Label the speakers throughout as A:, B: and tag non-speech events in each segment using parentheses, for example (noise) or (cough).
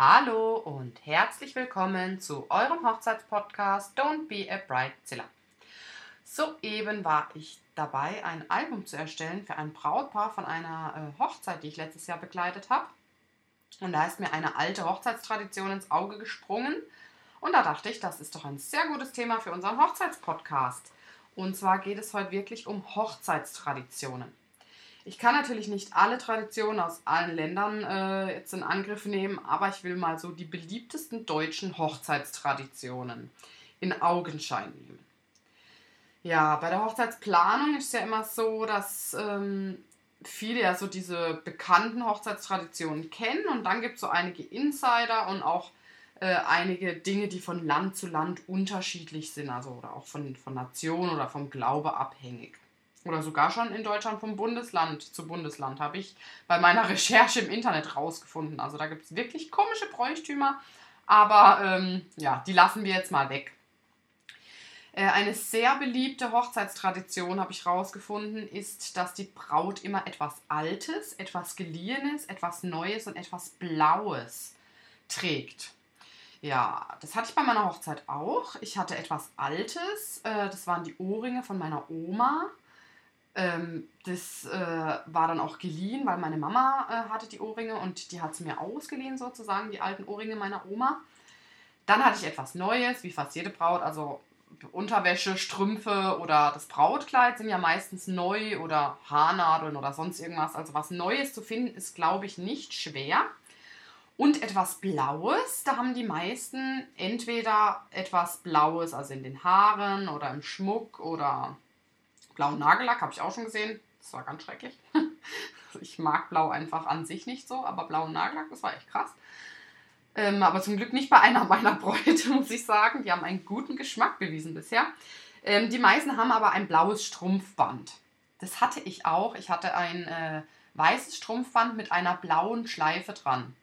A: Hallo und herzlich willkommen zu eurem Hochzeitspodcast Don't Be a Bridezilla. Soeben war ich dabei, ein Album zu erstellen für ein Brautpaar von einer äh, Hochzeit, die ich letztes Jahr begleitet habe. Und da ist mir eine alte Hochzeitstradition ins Auge gesprungen. Und da dachte ich, das ist doch ein sehr gutes Thema für unseren Hochzeitspodcast. Und zwar geht es heute wirklich um Hochzeitstraditionen. Ich kann natürlich nicht alle Traditionen aus allen Ländern äh, jetzt in Angriff nehmen, aber ich will mal so die beliebtesten deutschen Hochzeitstraditionen in Augenschein nehmen. Ja, bei der Hochzeitsplanung ist es ja immer so, dass ähm, viele ja so diese bekannten Hochzeitstraditionen kennen und dann gibt es so einige Insider und auch äh, einige Dinge, die von Land zu Land unterschiedlich sind, also oder auch von, von Nation oder vom Glaube abhängig. Oder sogar schon in Deutschland vom Bundesland zu Bundesland, habe ich bei meiner (laughs) Recherche im Internet rausgefunden. Also da gibt es wirklich komische Bräuchtümer, aber ähm, ja, die lassen wir jetzt mal weg. Äh, eine sehr beliebte Hochzeitstradition, habe ich herausgefunden, ist, dass die Braut immer etwas Altes, etwas Geliehenes, etwas Neues und etwas Blaues trägt. Ja, das hatte ich bei meiner Hochzeit auch. Ich hatte etwas Altes. Äh, das waren die Ohrringe von meiner Oma. Ähm, das äh, war dann auch geliehen, weil meine Mama hatte die Ohrringe und die hat sie mir ausgeliehen sozusagen, die alten Ohrringe meiner Oma. Dann hatte ich etwas Neues, wie fast jede Braut, also Unterwäsche, Strümpfe oder das Brautkleid sind ja meistens neu oder Haarnadeln oder sonst irgendwas. Also was Neues zu finden ist, glaube ich, nicht schwer. Und etwas Blaues, da haben die meisten entweder etwas Blaues, also in den Haaren oder im Schmuck oder blauen Nagellack, habe ich auch schon gesehen. Das war ganz schrecklich. (laughs) ich mag Blau einfach an sich nicht so, aber blauen Nagellack, das war echt krass. Ähm, aber zum Glück nicht bei einer meiner Bräute, (laughs) muss ich sagen. Die haben einen guten Geschmack bewiesen bisher. Ähm, die meisten haben aber ein blaues Strumpfband. Das hatte ich auch. Ich hatte ein äh, weißes Strumpfband mit einer blauen Schleife dran.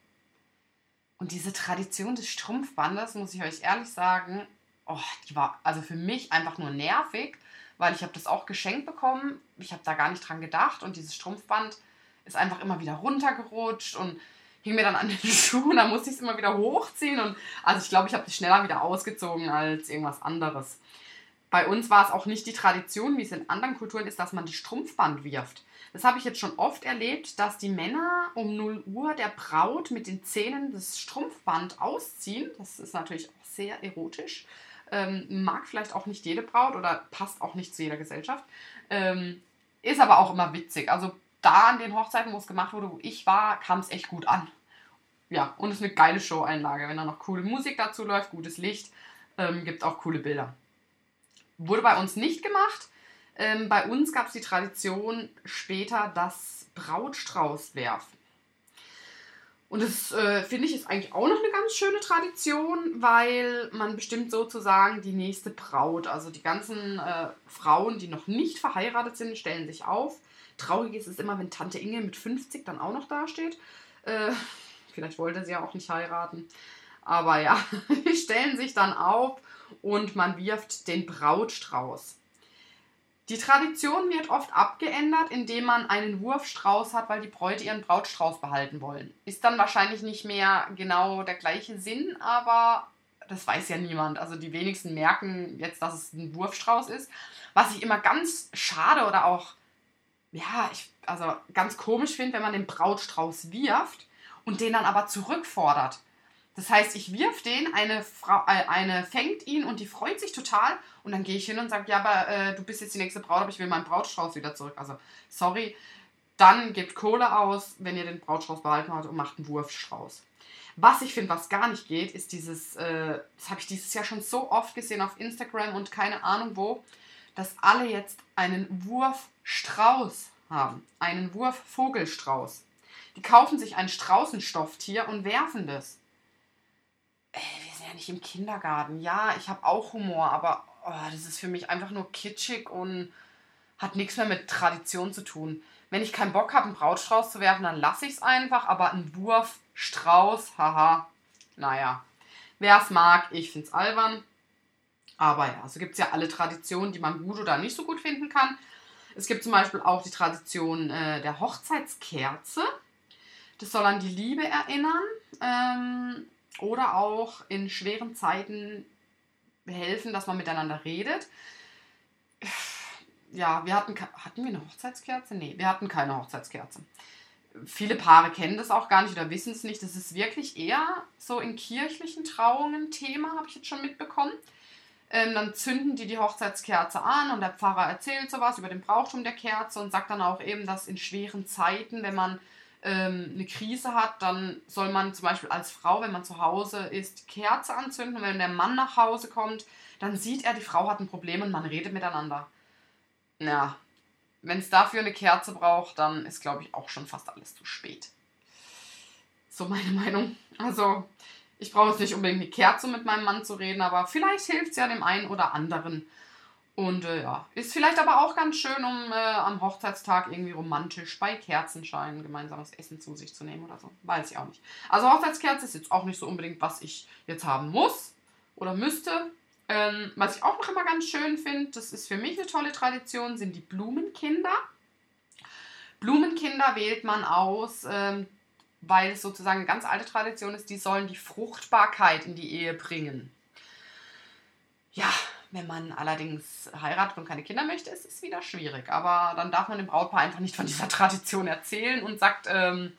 A: Und diese Tradition des Strumpfbandes, muss ich euch ehrlich sagen, oh, die war also für mich einfach nur nervig, weil ich habe das auch geschenkt bekommen. Ich habe da gar nicht dran gedacht und dieses Strumpfband ist einfach immer wieder runtergerutscht und hing mir dann an den (laughs) Schuhen, da musste ich es immer wieder hochziehen und also ich glaube, ich habe es schneller wieder ausgezogen als irgendwas anderes. Bei uns war es auch nicht die Tradition, wie es in anderen Kulturen ist, dass man die Strumpfband wirft. Das habe ich jetzt schon oft erlebt, dass die Männer um 0 Uhr der Braut mit den Zähnen das Strumpfband ausziehen. Das ist natürlich auch sehr erotisch. Ähm, mag vielleicht auch nicht jede Braut oder passt auch nicht zu jeder Gesellschaft. Ähm, ist aber auch immer witzig. Also da an den Hochzeiten, wo es gemacht wurde, wo ich war, kam es echt gut an. Ja, und es ist eine geile Show-Einlage. Wenn da noch coole Musik dazu läuft, gutes Licht, ähm, gibt auch coole Bilder. Wurde bei uns nicht gemacht. Ähm, bei uns gab es die Tradition später das Brautstrauß werfen. Und das äh, finde ich ist eigentlich auch noch eine ganz schöne Tradition, weil man bestimmt sozusagen die nächste Braut, also die ganzen äh, Frauen, die noch nicht verheiratet sind, stellen sich auf Traurig ist es immer, wenn Tante Inge mit 50 dann auch noch dasteht. Äh, vielleicht wollte sie ja auch nicht heiraten. Aber ja, (laughs) die stellen sich dann auf und man wirft den Brautstrauß. Die Tradition wird oft abgeändert, indem man einen Wurfstrauß hat, weil die Bräute ihren Brautstrauß behalten wollen. Ist dann wahrscheinlich nicht mehr genau der gleiche Sinn, aber das weiß ja niemand. Also die wenigsten merken jetzt, dass es ein Wurfstrauß ist. Was ich immer ganz schade oder auch ja, ich, also ganz komisch finde, wenn man den Brautstrauß wirft und den dann aber zurückfordert. Das heißt, ich wirf den, eine, Frau, äh, eine fängt ihn und die freut sich total und dann gehe ich hin und sage, ja, aber äh, du bist jetzt die nächste Braut, aber ich will meinen Brautstrauß wieder zurück. Also, sorry, dann gebt Kohle aus, wenn ihr den Brautstrauß behalten habt und macht einen Wurfstrauß. Was ich finde, was gar nicht geht, ist dieses, äh, das habe ich dieses Jahr schon so oft gesehen auf Instagram und keine Ahnung wo, dass alle jetzt einen Wurfstrauß haben. Einen Wurfvogelstrauß. Die kaufen sich ein Straußenstofftier und werfen das. Ey, wir sind ja nicht im Kindergarten. Ja, ich habe auch Humor, aber oh, das ist für mich einfach nur kitschig und hat nichts mehr mit Tradition zu tun. Wenn ich keinen Bock habe, einen Brautstrauß zu werfen, dann lasse ich es einfach, aber ein Wurfstrauß, haha, naja. Wer es mag, ich finde es albern. Aber ja, so gibt es ja alle Traditionen, die man gut oder nicht so gut finden kann. Es gibt zum Beispiel auch die Tradition äh, der Hochzeitskerze. Das soll an die Liebe erinnern ähm, oder auch in schweren Zeiten helfen, dass man miteinander redet. Ja, wir hatten, hatten wir eine Hochzeitskerze? Nee, wir hatten keine Hochzeitskerze. Viele Paare kennen das auch gar nicht oder wissen es nicht. Das ist wirklich eher so in kirchlichen Trauungen Thema, habe ich jetzt schon mitbekommen. Ähm, dann zünden die die Hochzeitskerze an und der Pfarrer erzählt sowas über den Brauchtum der Kerze und sagt dann auch eben, dass in schweren Zeiten, wenn man ähm, eine Krise hat, dann soll man zum Beispiel als Frau, wenn man zu Hause ist, Kerze anzünden. Und wenn der Mann nach Hause kommt, dann sieht er, die Frau hat ein Problem und man redet miteinander. Ja, wenn es dafür eine Kerze braucht, dann ist, glaube ich, auch schon fast alles zu spät. So meine (laughs) Meinung. Also, ich brauche jetzt nicht unbedingt eine Kerze mit meinem Mann zu reden, aber vielleicht hilft es ja dem einen oder anderen. Und äh, ja, ist vielleicht aber auch ganz schön, um äh, am Hochzeitstag irgendwie romantisch bei Kerzenschein gemeinsames Essen zu sich zu nehmen oder so. Weiß ich auch nicht. Also Hochzeitskerze ist jetzt auch nicht so unbedingt, was ich jetzt haben muss oder müsste. Ähm, was ich auch noch immer ganz schön finde, das ist für mich eine tolle Tradition, sind die Blumenkinder. Blumenkinder wählt man aus, ähm, weil es sozusagen eine ganz alte Tradition ist, die sollen die Fruchtbarkeit in die Ehe bringen. Ja, wenn man allerdings heiratet und keine Kinder möchte, ist es wieder schwierig. Aber dann darf man dem Brautpaar einfach nicht von dieser (laughs) Tradition erzählen und sagt, ähm,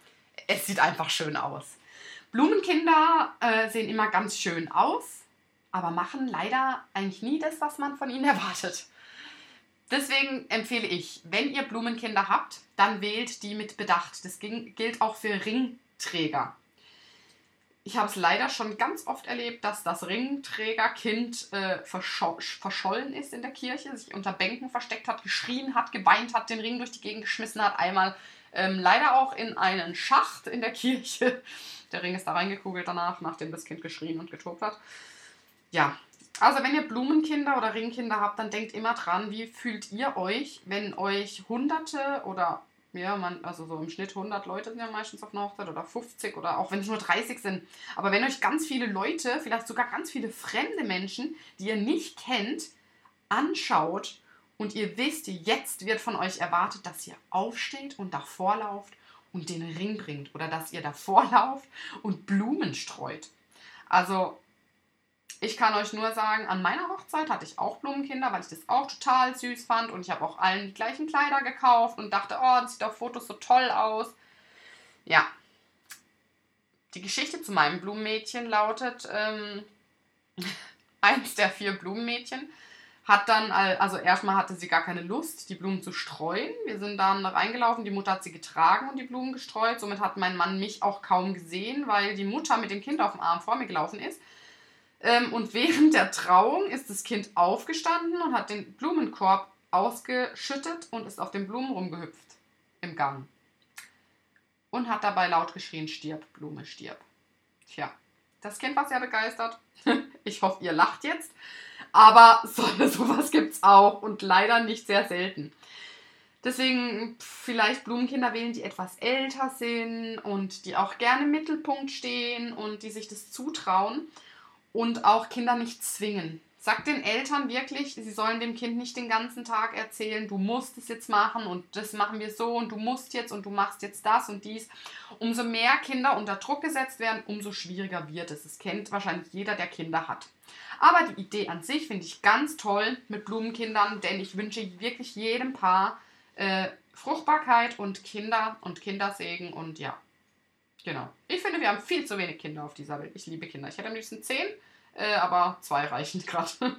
A: es sieht einfach schön aus. Blumenkinder äh, sehen immer ganz schön aus, aber machen leider eigentlich nie das, was man von ihnen (laughs) erwartet. Deswegen empfehle ich, wenn ihr Blumenkinder habt, dann wählt die mit Bedacht. Das gilt auch für Ringträger ich habe es leider schon ganz oft erlebt, dass das Ringträgerkind äh, verscho verschollen ist in der Kirche, sich unter Bänken versteckt hat, geschrien hat, geweint hat, den Ring durch die Gegend geschmissen hat. Einmal ähm, leider auch in einen Schacht in der (laughs) Kirche. Der Ring ist da reingekugelt danach, nachdem das Kind geschrien und getobt hat. Ja, also wenn ihr Blumenkinder oder Ringkinder habt, dann denkt immer dran, wie fühlt ihr euch, wenn euch Hunderte oder ja, man, also so im Schnitt 100 Leute sind ja meistens auf einer Hochzeit oder 50 oder auch wenn es nur 30 sind. Aber wenn euch ganz viele Leute, vielleicht sogar ganz viele fremde Menschen, die ihr nicht kennt, anschaut und ihr wisst, jetzt wird von euch erwartet, dass ihr aufsteht und davor lauft und den Ring bringt oder dass ihr davor (laughs) lauft und Blumen streut. Also ich kann euch nur sagen, an meiner Hochzeit hatte ich auch Blumenkinder, weil ich das auch total süß fand und ich habe auch allen die gleichen Kleider gekauft und dachte, oh, das sieht auf Fotos so toll aus. Ja. Die Geschichte zu meinem Blumenmädchen lautet, ähm, (laughs) eins der vier Blumenmädchen hat dann, also erstmal hatte sie gar keine Lust, die Blumen zu streuen. Wir sind dann reingelaufen, die Mutter hat sie getragen und die Blumen gestreut. Somit hat mein Mann mich auch kaum gesehen, weil die Mutter mit dem Kind auf dem Arm vor mir gelaufen ist. Ähm, und während der Trauung ist das Kind aufgestanden und hat den Blumenkorb ausgeschüttet und ist auf den Blumen rumgehüpft im Gang. Und hat dabei laut geschrien, stirb, Blume, stirb. Tja, das Kind war sehr begeistert. (laughs) ich hoffe, ihr lacht jetzt. Aber so, (laughs) sowas gibt es auch und leider nicht sehr selten. Deswegen vielleicht Blumenkinder wählen, die etwas älter sind und die auch gerne im Mittelpunkt stehen und die sich das zutrauen und auch Kinder nicht zwingen. Sag den Eltern wirklich, sie sollen dem Kind nicht den ganzen Tag erzählen, du musst es jetzt machen und das machen wir so und du musst jetzt und du machst jetzt das und dies. Umso mehr Kinder unter Druck gesetzt werden, umso schwieriger wird es. Das kennt wahrscheinlich jeder, der Kinder hat. Aber die Idee an sich finde ich ganz toll mit Blumenkindern, denn ich wünsche wirklich jedem Paar äh, Fruchtbarkeit und Kinder und Kindersegen und ja, Genau. Ich finde, wir haben viel zu wenig Kinder auf dieser Welt. Ich liebe Kinder. Ich hätte am liebsten zehn, äh, aber zwei reichen (laughs) gerade.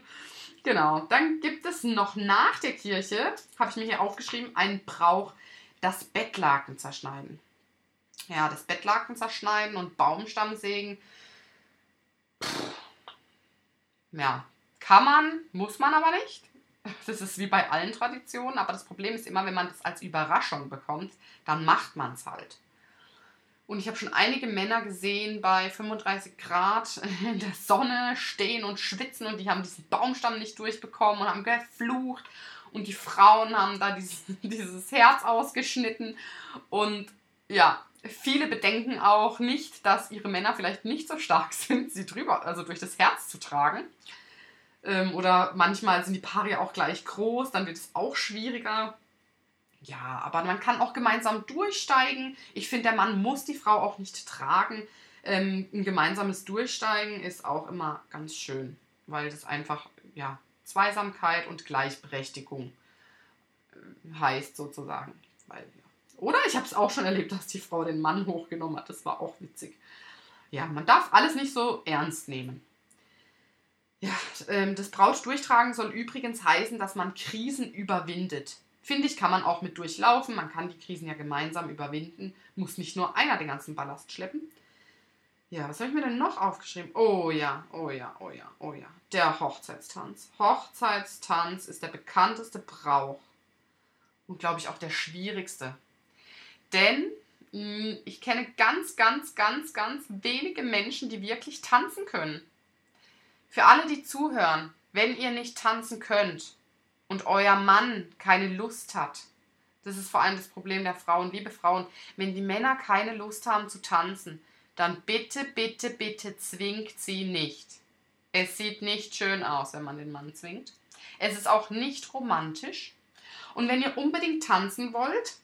A: genau. Dann gibt es noch nach der Kirche, habe ich mir hier aufgeschrieben, einen Brauch, das Bettlaken zerschneiden. Ja, das Bettlaken zerschneiden und Baumstamm sägen. Ja, kann man, muss man aber nicht. (laughs) Das ist wie bei allen Traditionen, aber das Problem ist immer, wenn man das als Überraschung bekommt, dann macht man es halt. Und ich habe schon einige Männer gesehen bei 35 Grad in der Sonne stehen und schwitzen und die haben diesen Baumstamm nicht durchbekommen und haben geflucht. Und die Frauen haben da dieses, (laughs) dieses Herz ausgeschnitten. Und ja, viele bedenken auch nicht, dass ihre Männer vielleicht nicht so stark (laughs) sind, sie drüber, also durch das Herz zu tragen. Ähm, oder manchmal sind die Paare ja auch gleich groß, dann wird es auch schwieriger. Ja, aber man kann auch gemeinsam durchsteigen. Ich finde, der Mann muss die Frau auch nicht tragen. Ähm, ein gemeinsames Durchsteigen ist auch immer ganz schön, weil das einfach, ja, Zweisamkeit und Gleichberechtigung äh, heißt sozusagen. Weil, ja. Oder ich habe es auch schon erlebt, dass die Frau den Mann hochgenommen hat. Das war auch witzig. Ja, man darf alles nicht so ernst nehmen. Ja, ähm, das Brautdurchtragen soll übrigens heißen, dass man Krisen überwindet. Finde ich, kann man auch mit durchlaufen. Man kann die Krisen ja gemeinsam überwinden. Muss nicht nur einer den ganzen Ballast schleppen. Ja, was habe ich mir denn noch aufgeschrieben? Oh ja, oh ja, oh ja, oh ja. Der Hochzeitstanz. Hochzeitstanz ist der bekannteste Brauch. Und glaube ich auch der schwierigste. Denn mh, hm, ich kenne ganz, ganz, ganz, ganz wenige Menschen, die wirklich tanzen können. Für alle, die zuhören, wenn ihr nicht tanzen könnt, und euer Mann keine Lust hat, das ist vor allem das Problem der Frauen, liebe Frauen, wenn die Männer keine Lust haben zu tanzen, dann bitte, bitte, bitte zwingt sie nicht. Es sieht nicht schön aus, wenn man den Mann zwingt. Es ist auch nicht romantisch. Und wenn ihr unbedingt tanzen wollt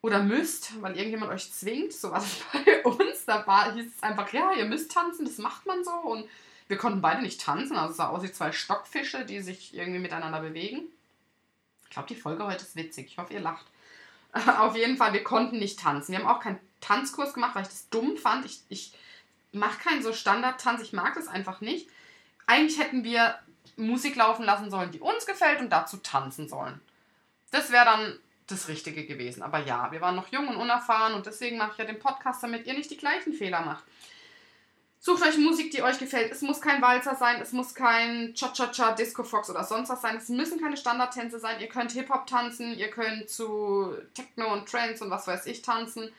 A: oder müsst, weil irgendjemand euch zwingt, so war es (laughs) bei uns, da war, hieß es einfach, ja, ihr müsst tanzen, das macht man so. Und wir konnten beide nicht tanzen, also es sah aus wie zwei Stockfische, die sich irgendwie miteinander bewegen. Ich glaube, die Folge heute ist witzig. Ich hoffe, ihr lacht. (laughs) Auf jeden Fall, wir konnten nicht tanzen. Wir haben auch keinen Tanzkurs gemacht, weil ich das dumm fand. Ich, ich mache keinen so Standard-Tanz, ich mag das einfach nicht. Eigentlich hätten wir Musik laufen lassen sollen, die uns gefällt und dazu tanzen sollen. Das wäre dann das Richtige gewesen. Aber ja, wir waren noch jung und unerfahren und deswegen mache ich ja den Podcast, damit ihr nicht die gleichen Fehler macht. Sucht euch Musik, die euch gefällt. Es muss kein Walzer sein, es muss kein Cha-Cha-Cha, Disco Fox oder sonst was sein. Es müssen keine Standardtänze sein. Ihr könnt Hip-Hop tanzen, ihr könnt zu Techno und Trance und was weiß ich tanzen.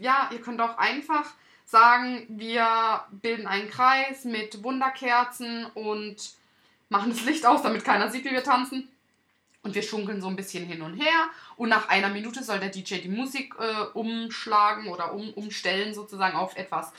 A: Ja, ihr könnt auch einfach sagen, wir bilden einen Kreis mit Wunderkerzen und machen das Licht aus, damit keiner sieht, wie wir tanzen. Und wir schunkeln so ein bisschen hin und her. Und nach einer Minute soll der DJ die Musik äh, umschlagen oder um, umstellen sozusagen auf etwas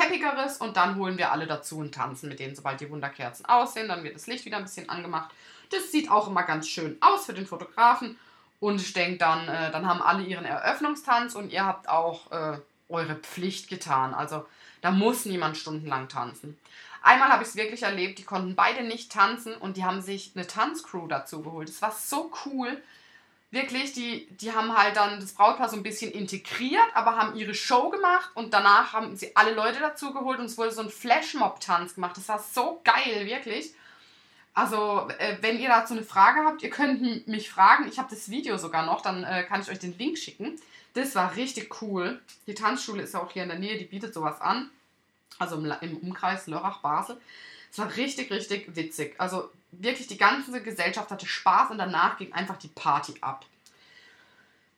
A: Peppigeres und dann holen wir alle dazu und tanzen mit denen, sobald die Wunderkerzen aussehen. Dann wird das Licht wieder ein bisschen angemacht. Das sieht auch immer ganz schön aus für den Fotografen. Und ich denke dann, äh, dann haben alle ihren Eröffnungstanz und ihr habt auch äh, eure Pflicht getan. Also da muss niemand stundenlang tanzen. Einmal habe ich es wirklich erlebt, die konnten beide nicht tanzen und die haben sich eine Tanzcrew dazu geholt. Das war so cool wirklich, die, die haben halt dann das Brautpaar so ein bisschen integriert, aber haben ihre Show gemacht und danach haben sie alle Leute dazu geholt und es wurde so ein Flashmob-Tanz gemacht. Das war so geil, wirklich. Also, äh, wenn ihr dazu eine Frage habt, ihr könnt mich fragen. Ich habe das Video sogar noch, dann äh, kann ich euch den Link schicken. Das war richtig cool. Die Tanzschule ist ja auch hier in der Nähe, die bietet sowas an. Also im, im Umkreis Lörrach-Basel. Es war richtig, richtig witzig. Also wirklich die ganze Gesellschaft hatte Spaß und danach ging einfach die Party ab.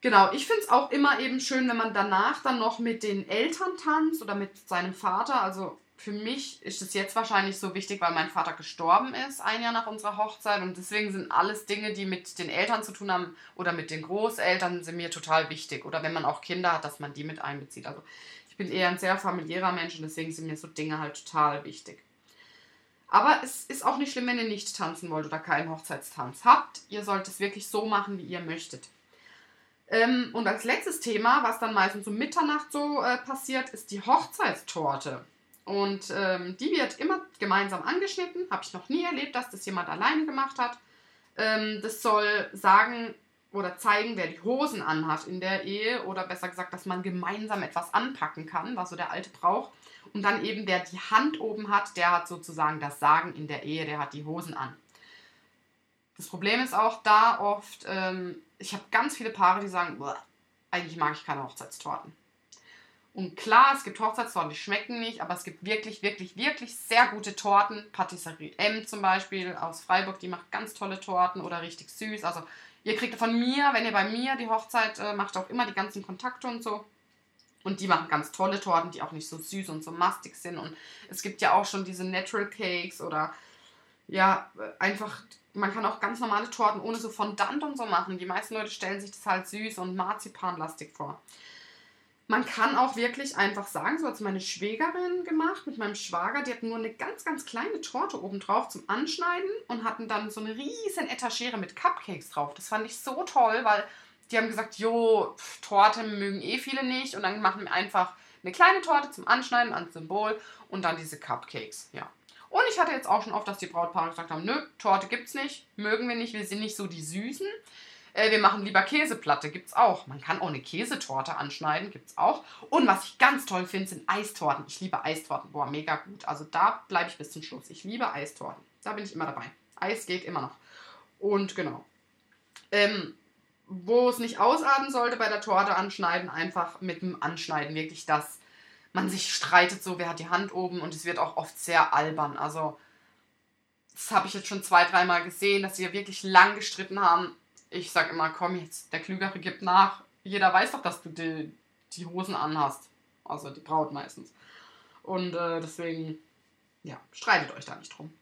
A: Genau, ich finde es auch immer eben schön, wenn man danach dann noch mit den Eltern tanzt oder mit seinem Vater. Also für mich ist es jetzt wahrscheinlich so wichtig, weil mein Vater gestorben ist, ein Jahr nach unserer Hochzeit. Und deswegen sind alles Dinge, die mit den Eltern zu tun haben oder mit den Großeltern, sind mir total wichtig. Oder wenn man auch Kinder hat, dass man die mit einbezieht. Also ich bin eher ein sehr familiärer Mensch und deswegen sind mir so Dinge halt total wichtig. Aber es ist auch nicht schlimm, wenn ihr nicht tanzen wollt oder keinen Hochzeitstanz habt. Ihr sollt es wirklich so machen, wie ihr möchtet. Ähm, und als letztes Thema, was dann meistens um Mitternacht so äh, passiert, ist die Hochzeitstorte. Und ähm, die wird immer gemeinsam angeschnitten. Habe ich noch nie erlebt, dass das jemand alleine gemacht hat. Ähm, das soll sagen oder zeigen, wer die Hosen anhat in der Ehe. Oder besser gesagt, dass man gemeinsam etwas anpacken kann, was so der alte Brauch und dann eben, wer die Hand oben hat, der hat sozusagen das Sagen in der Ehe, der hat die Hosen an. Das Problem ist auch da oft, ähm, ich habe ganz viele Paare, die sagen, eigentlich mag ich keine Hochzeitstorten. Und klar, es gibt Hochzeitstorten, die schmecken nicht, aber es gibt wirklich, wirklich, wirklich sehr gute Torten. Patisserie M zum Beispiel aus Freiburg, die macht ganz tolle Torten oder richtig süß. Also ihr kriegt von mir, wenn ihr bei mir die Hochzeit äh, macht, auch immer die ganzen Kontakte und so. Und die machen ganz tolle Torten, die auch nicht so süß und so mastig sind. Und es gibt ja auch schon diese Natural Cakes oder ja, einfach, man kann auch ganz normale Torten ohne so Fondant und so machen. Die meisten Leute stellen sich das halt süß und marzipanlastig vor. Man kann auch wirklich einfach sagen, so hat es meine Schwägerin gemacht mit meinem Schwager. Die hatten nur eine ganz, ganz kleine Torte oben drauf zum Anschneiden und hatten dann so eine riesen Etagere mit Cupcakes drauf. Das fand ich so toll, weil die haben gesagt, jo, Torte mögen eh viele nicht und dann machen wir einfach eine kleine Torte zum Anschneiden als Symbol und dann diese Cupcakes, ja. Und ich hatte jetzt auch schon oft, dass die Brautpaare gesagt haben, nö, Torte gibt's nicht, mögen wir nicht, wir sind nicht so die Süßen. Äh, wir machen lieber Käseplatte, gibt's auch. Man kann auch eine Käsetorte anschneiden, gibt's auch. Und was ich ganz toll finde, sind Eistorten. Ich liebe Eistorten, boah, mega gut. Also da bleibe ich bis zum Schluss. Ich liebe Eistorten. Da bin ich immer dabei. Eis geht immer noch. Und genau. Ähm, wo es nicht ausarten sollte bei der Torte anschneiden, einfach mit dem Anschneiden wirklich das, man sich streitet so, wer hat die Hand oben und es wird auch oft sehr albern. Also das habe ich jetzt schon zwei, dreimal gesehen, dass sie wirklich lang gestritten haben. Ich sage immer, komm jetzt, der Klügere gibt nach. Jeder weiß doch, dass du die, die Hosen anhast. Also die Braut meistens. Und äh, deswegen, ja, streitet euch da nicht drum.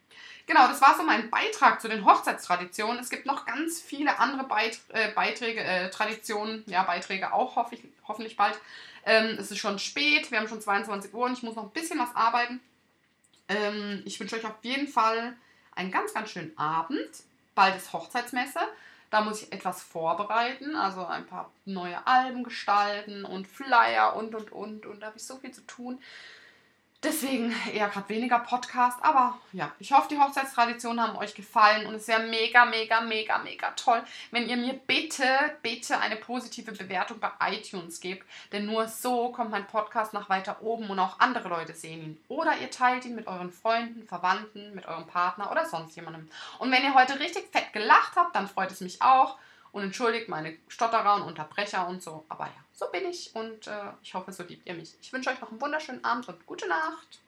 A: Genau, das war so mein Beitrag zu den Hochzeitstraditionen. Es gibt noch ganz viele andere Beit äh, Beiträge, äh, Traditionen, ja, Beiträge auch hoffe ich, hoffentlich bald. Ähm, es ist schon spät, wir haben schon 22 Uhr und ich muss noch ein bisschen was arbeiten. Ähm, ich wünsche euch auf jeden Fall einen ganz, ganz schönen Abend. Bald ist Hochzeitsmesse. Da muss ich etwas vorbereiten, also ein paar neue Alben gestalten und Flyer und und und. Und da habe ich so viel zu tun. Deswegen eher gerade weniger Podcast, aber ja, ich hoffe, die Hochzeitstraditionen haben euch gefallen und es wäre mega, mega, mega, mega toll, wenn ihr mir bitte, bitte eine positive Bewertung bei iTunes gebt, denn nur so kommt mein Podcast nach weiter oben und auch andere Leute sehen ihn. Oder ihr teilt ihn mit euren Freunden, Verwandten, mit eurem Partner oder sonst jemandem. Und wenn ihr heute richtig fett gelacht habt, dann freut es mich auch und entschuldigt meine Stotterer und Unterbrecher und so. Aber ja, so bin ich und äh, ich hoffe, so liebt ihr mich. Ich wünsche euch noch einen wunderschönen Abend und gute Nacht.